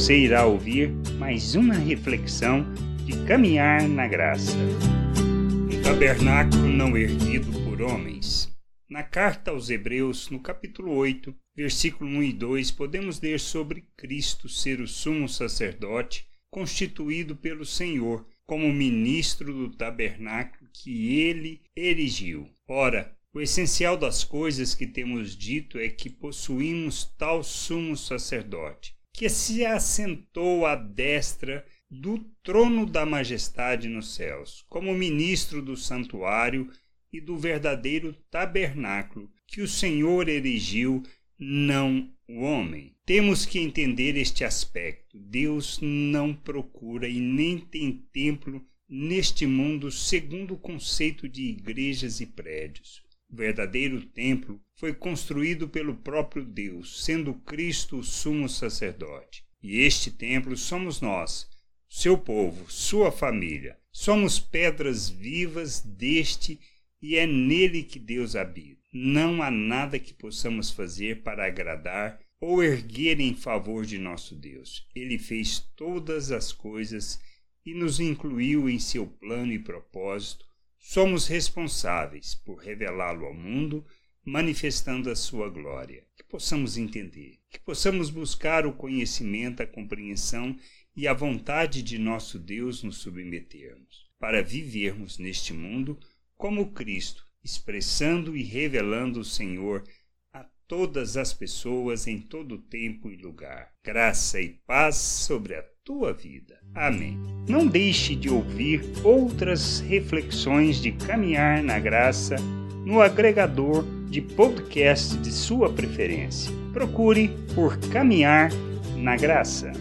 Você irá ouvir mais uma reflexão de caminhar na graça. Um tabernáculo não erguido por homens. Na carta aos Hebreus, no capítulo 8, versículo 1 e 2, podemos ler sobre Cristo ser o sumo sacerdote constituído pelo Senhor como ministro do tabernáculo que ele erigiu. Ora, o essencial das coisas que temos dito é que possuímos tal sumo sacerdote, que se assentou à destra do trono da majestade nos céus, como ministro do santuário e do verdadeiro tabernáculo que o Senhor erigiu, não o homem. Temos que entender este aspecto. Deus não procura e nem tem templo neste mundo segundo o conceito de igrejas e prédios. O verdadeiro templo foi construído pelo próprio Deus, sendo Cristo o sumo sacerdote. E este templo somos nós, seu povo, sua família. Somos pedras vivas deste e é nele que Deus habita. Não há nada que possamos fazer para agradar ou erguer em favor de nosso Deus. Ele fez todas as coisas e nos incluiu em seu plano e propósito somos responsáveis por revelá-lo ao mundo, manifestando a sua glória. Que possamos entender, que possamos buscar o conhecimento, a compreensão e a vontade de nosso Deus nos submetermos, para vivermos neste mundo como Cristo, expressando e revelando o Senhor todas as pessoas em todo tempo e lugar. Graça e paz sobre a tua vida. Amém. Não deixe de ouvir outras reflexões de caminhar na graça no agregador de podcast de sua preferência. Procure por Caminhar na Graça.